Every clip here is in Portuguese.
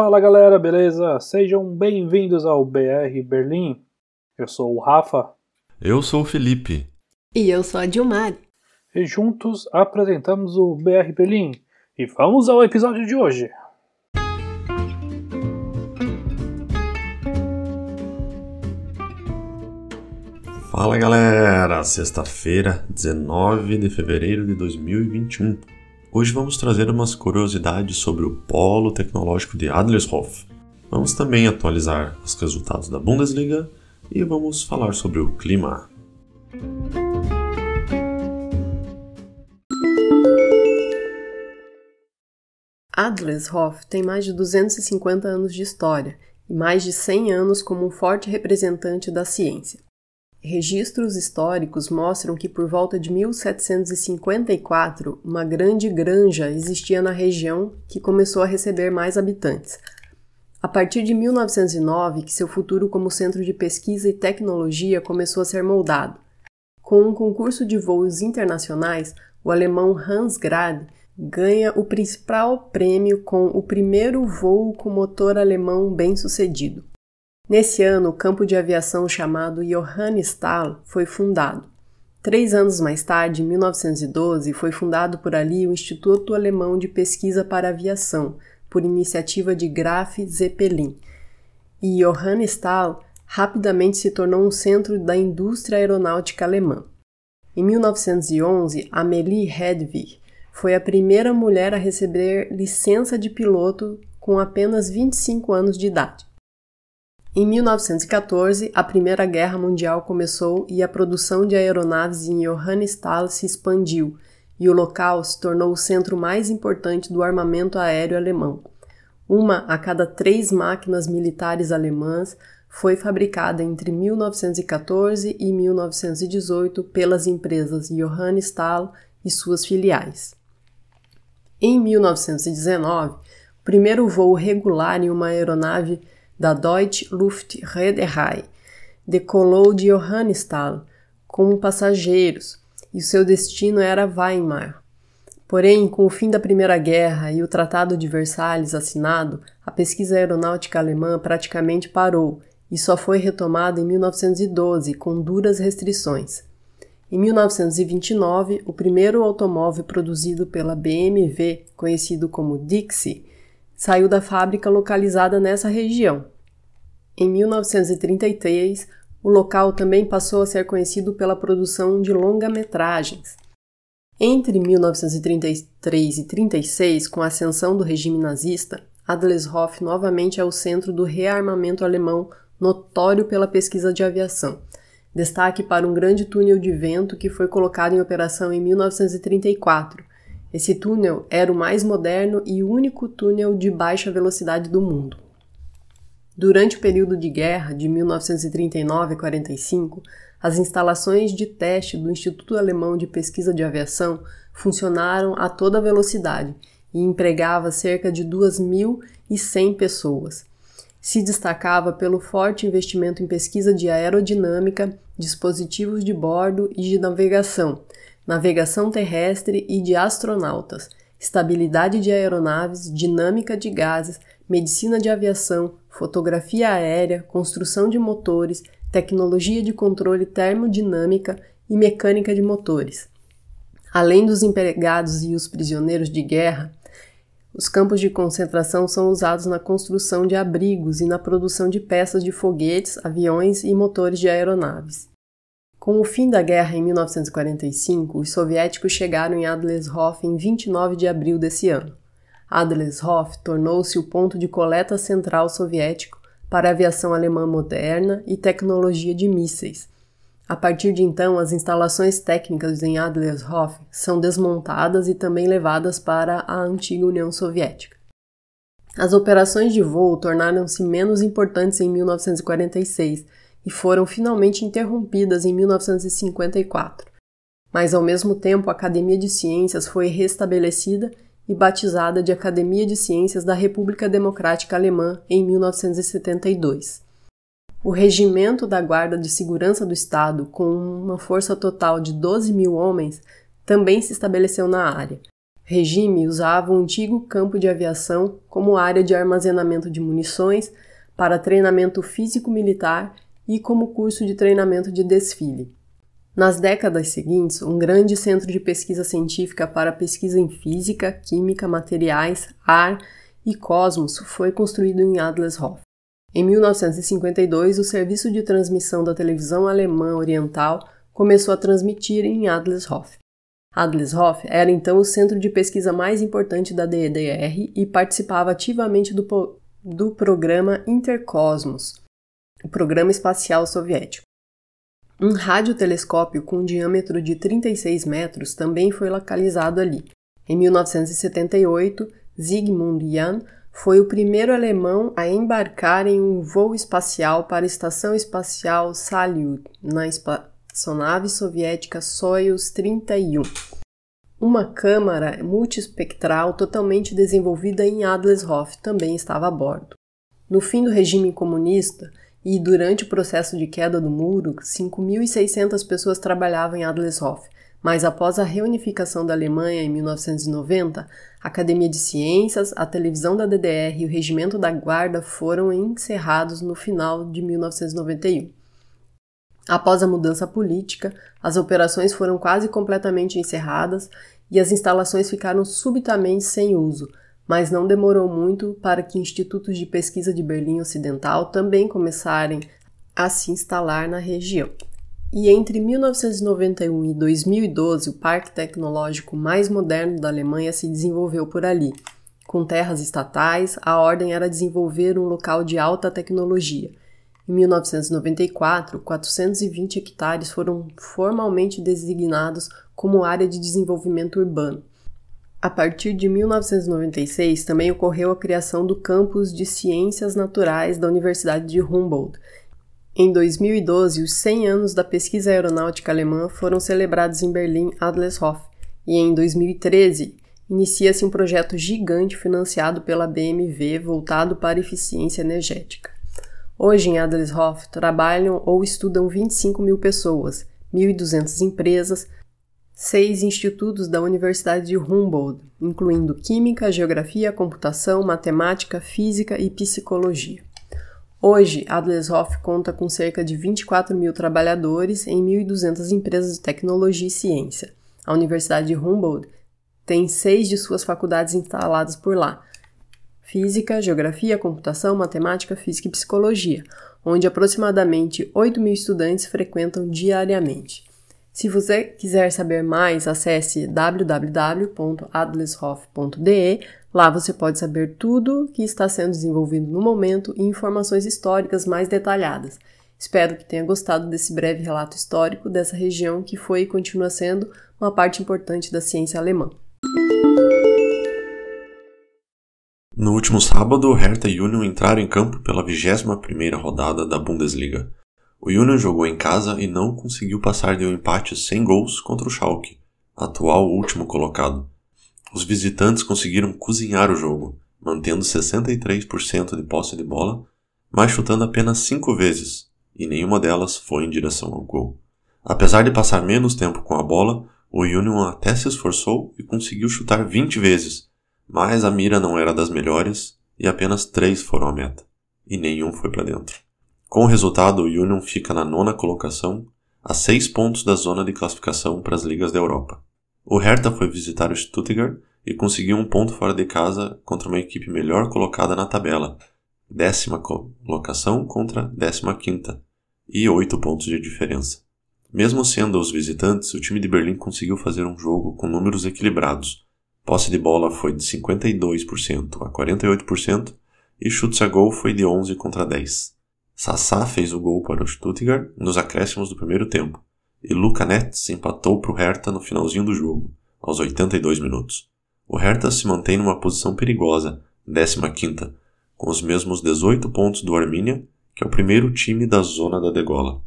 Fala galera, beleza? Sejam bem-vindos ao BR Berlim. Eu sou o Rafa. Eu sou o Felipe. E eu sou a Dilmar. E juntos apresentamos o BR Berlim. E vamos ao episódio de hoje. Fala galera, sexta-feira, 19 de fevereiro de 2021. Hoje vamos trazer umas curiosidades sobre o Polo Tecnológico de Adlershof. Vamos também atualizar os resultados da Bundesliga e vamos falar sobre o clima. Adlershof tem mais de 250 anos de história e mais de 100 anos como um forte representante da ciência. Registros históricos mostram que por volta de 1754, uma grande granja existia na região que começou a receber mais habitantes. A partir de 1909, que seu futuro como centro de pesquisa e tecnologia começou a ser moldado. Com um concurso de voos internacionais, o alemão Hans Grad ganha o principal prêmio com o primeiro voo com motor alemão bem-sucedido. Nesse ano, o campo de aviação chamado Johannisthal foi fundado. Três anos mais tarde, em 1912, foi fundado por ali o Instituto Alemão de Pesquisa para Aviação, por iniciativa de Graf Zeppelin. E Johannisthal rapidamente se tornou um centro da indústria aeronáutica alemã. Em 1911, Amélie Hedwig foi a primeira mulher a receber licença de piloto com apenas 25 anos de idade. Em 1914, a Primeira Guerra Mundial começou e a produção de aeronaves em Johannisthal se expandiu, e o local se tornou o centro mais importante do armamento aéreo alemão. Uma a cada três máquinas militares alemãs foi fabricada entre 1914 e 1918 pelas empresas Johannisthal e suas filiais. Em 1919, o primeiro voo regular em uma aeronave da Deutsche Luftreederei, decolou de Johannisthal com passageiros e seu destino era Weimar. Porém, com o fim da Primeira Guerra e o Tratado de Versalhes assinado, a pesquisa aeronáutica alemã praticamente parou e só foi retomada em 1912 com duras restrições. Em 1929, o primeiro automóvel produzido pela BMW, conhecido como Dixie, saiu da fábrica localizada nessa região. Em 1933, o local também passou a ser conhecido pela produção de longa-metragens. Entre 1933 e 36, com a ascensão do regime nazista, Adlershof novamente é o centro do rearmamento alemão, notório pela pesquisa de aviação. Destaque para um grande túnel de vento que foi colocado em operação em 1934, esse túnel era o mais moderno e único túnel de baixa velocidade do mundo. Durante o período de guerra de 1939 a 45, as instalações de teste do Instituto Alemão de Pesquisa de Aviação funcionaram a toda velocidade e empregava cerca de 2.100 pessoas. Se destacava pelo forte investimento em pesquisa de aerodinâmica, dispositivos de bordo e de navegação, navegação terrestre e de astronautas, estabilidade de aeronaves, dinâmica de gases, medicina de aviação, fotografia aérea, construção de motores, tecnologia de controle termodinâmica e mecânica de motores. Além dos empregados e os prisioneiros de guerra, os campos de concentração são usados na construção de abrigos e na produção de peças de foguetes, aviões e motores de aeronaves. Com o fim da guerra em 1945, os soviéticos chegaram em Adlershof em 29 de abril desse ano. Adlershof tornou-se o ponto de coleta central soviético para aviação alemã moderna e tecnologia de mísseis. A partir de então, as instalações técnicas em Adlershof são desmontadas e também levadas para a antiga União Soviética. As operações de voo tornaram-se menos importantes em 1946 e foram finalmente interrompidas em 1954. Mas ao mesmo tempo, a Academia de Ciências foi restabelecida e batizada de Academia de Ciências da República Democrática Alemã em 1972. O Regimento da Guarda de Segurança do Estado, com uma força total de 12 mil homens, também se estabeleceu na área. regime usava o antigo campo de aviação como área de armazenamento de munições para treinamento físico-militar e como curso de treinamento de desfile. Nas décadas seguintes, um grande centro de pesquisa científica para pesquisa em física, química, materiais, ar e cosmos foi construído em Adlershof. Em 1952, o serviço de transmissão da televisão alemã oriental começou a transmitir em Adlershof. Adlershof era então o centro de pesquisa mais importante da DDR e participava ativamente do, do programa Intercosmos, o programa espacial soviético. Um radiotelescópio com um diâmetro de 36 metros também foi localizado ali. Em 1978, Zygmunt Jan foi o primeiro alemão a embarcar em um voo espacial para a Estação Espacial Salyut, na espaçonave soviética Soyuz 31. Uma câmara multiespectral totalmente desenvolvida em Adlershof também estava a bordo. No fim do regime comunista e durante o processo de queda do muro, 5.600 pessoas trabalhavam em Adlershof, mas após a reunificação da Alemanha em 1990, a Academia de Ciências, a televisão da DDR e o Regimento da Guarda foram encerrados no final de 1991. Após a mudança política, as operações foram quase completamente encerradas e as instalações ficaram subitamente sem uso, mas não demorou muito para que institutos de pesquisa de Berlim Ocidental também começarem a se instalar na região. E entre 1991 e 2012, o parque tecnológico mais moderno da Alemanha se desenvolveu por ali. Com terras estatais, a ordem era desenvolver um local de alta tecnologia. Em 1994, 420 hectares foram formalmente designados como área de desenvolvimento urbano. A partir de 1996, também ocorreu a criação do campus de Ciências Naturais da Universidade de Humboldt, em 2012, os 100 anos da pesquisa aeronáutica alemã foram celebrados em Berlim Adlershof, e em 2013 inicia-se um projeto gigante financiado pela BMW voltado para eficiência energética. Hoje em Adlershof trabalham ou estudam 25 mil pessoas, 1.200 empresas, seis institutos da Universidade de Humboldt, incluindo Química, Geografia, Computação, Matemática, Física e Psicologia. Hoje, Adlershof conta com cerca de 24 mil trabalhadores em 1.200 empresas de tecnologia e ciência. A Universidade de Humboldt tem seis de suas faculdades instaladas por lá: Física, Geografia, Computação, Matemática, Física e Psicologia, onde aproximadamente 8 mil estudantes frequentam diariamente. Se você quiser saber mais, acesse www.adlershof.de Lá você pode saber tudo que está sendo desenvolvido no momento e informações históricas mais detalhadas. Espero que tenha gostado desse breve relato histórico dessa região que foi e continua sendo uma parte importante da ciência alemã. No último sábado, Hertha e Union entraram em campo pela 21ª rodada da Bundesliga. O Union jogou em casa e não conseguiu passar de um empate sem gols contra o Schalke, atual último colocado. Os visitantes conseguiram cozinhar o jogo, mantendo 63% de posse de bola, mas chutando apenas 5 vezes, e nenhuma delas foi em direção ao gol. Apesar de passar menos tempo com a bola, o Union até se esforçou e conseguiu chutar 20 vezes, mas a mira não era das melhores e apenas 3 foram à meta, e nenhum foi para dentro. Com o resultado, o Union fica na nona colocação, a 6 pontos da zona de classificação para as ligas da Europa. O Hertha foi visitar o Stuttgart e conseguiu um ponto fora de casa contra uma equipe melhor colocada na tabela, décima colocação contra décima quinta, e oito pontos de diferença. Mesmo sendo os visitantes, o time de Berlim conseguiu fazer um jogo com números equilibrados. Posse de bola foi de 52% a 48% e chutes a gol foi de 11 contra 10. Sassá fez o gol para o Stuttgart nos acréscimos do primeiro tempo e Luca Netz empatou para o Hertha no finalzinho do jogo, aos 82 minutos. O Hertha se mantém numa posição perigosa, 15ª, com os mesmos 18 pontos do Arminia, que é o primeiro time da zona da degola.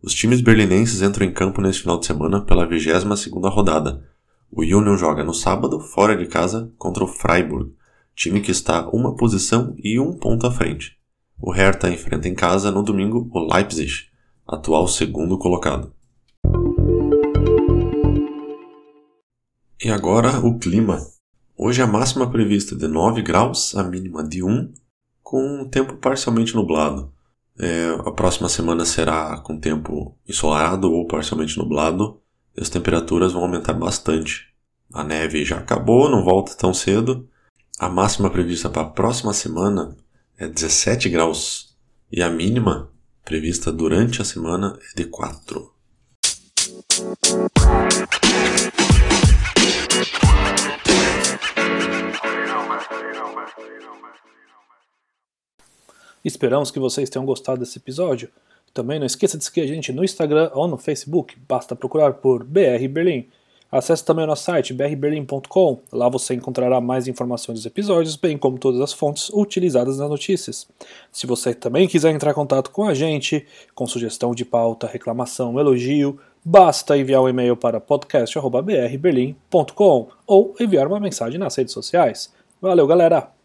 Os times berlinenses entram em campo neste final de semana pela 22ª rodada. O Union joga no sábado, fora de casa, contra o Freiburg, time que está uma posição e um ponto à frente. O Hertha enfrenta em casa no domingo o Leipzig, atual segundo colocado. E agora o clima. Hoje a máxima prevista é de 9 graus, a mínima de 1, com um tempo parcialmente nublado. É, a próxima semana será com tempo ensolarado ou parcialmente nublado, e as temperaturas vão aumentar bastante. A neve já acabou, não volta tão cedo. A máxima prevista para a próxima semana é 17 graus e a mínima prevista durante a semana é de 4. Esperamos que vocês tenham gostado desse episódio. Também não esqueça de seguir a gente no Instagram ou no Facebook, basta procurar por BR Berlim. Acesse também o nosso site brberlim.com, lá você encontrará mais informações dos episódios, bem como todas as fontes utilizadas nas notícias. Se você também quiser entrar em contato com a gente, com sugestão de pauta, reclamação, elogio, basta enviar um e-mail para podcast.brberlim.com ou enviar uma mensagem nas redes sociais. Valeu, galera!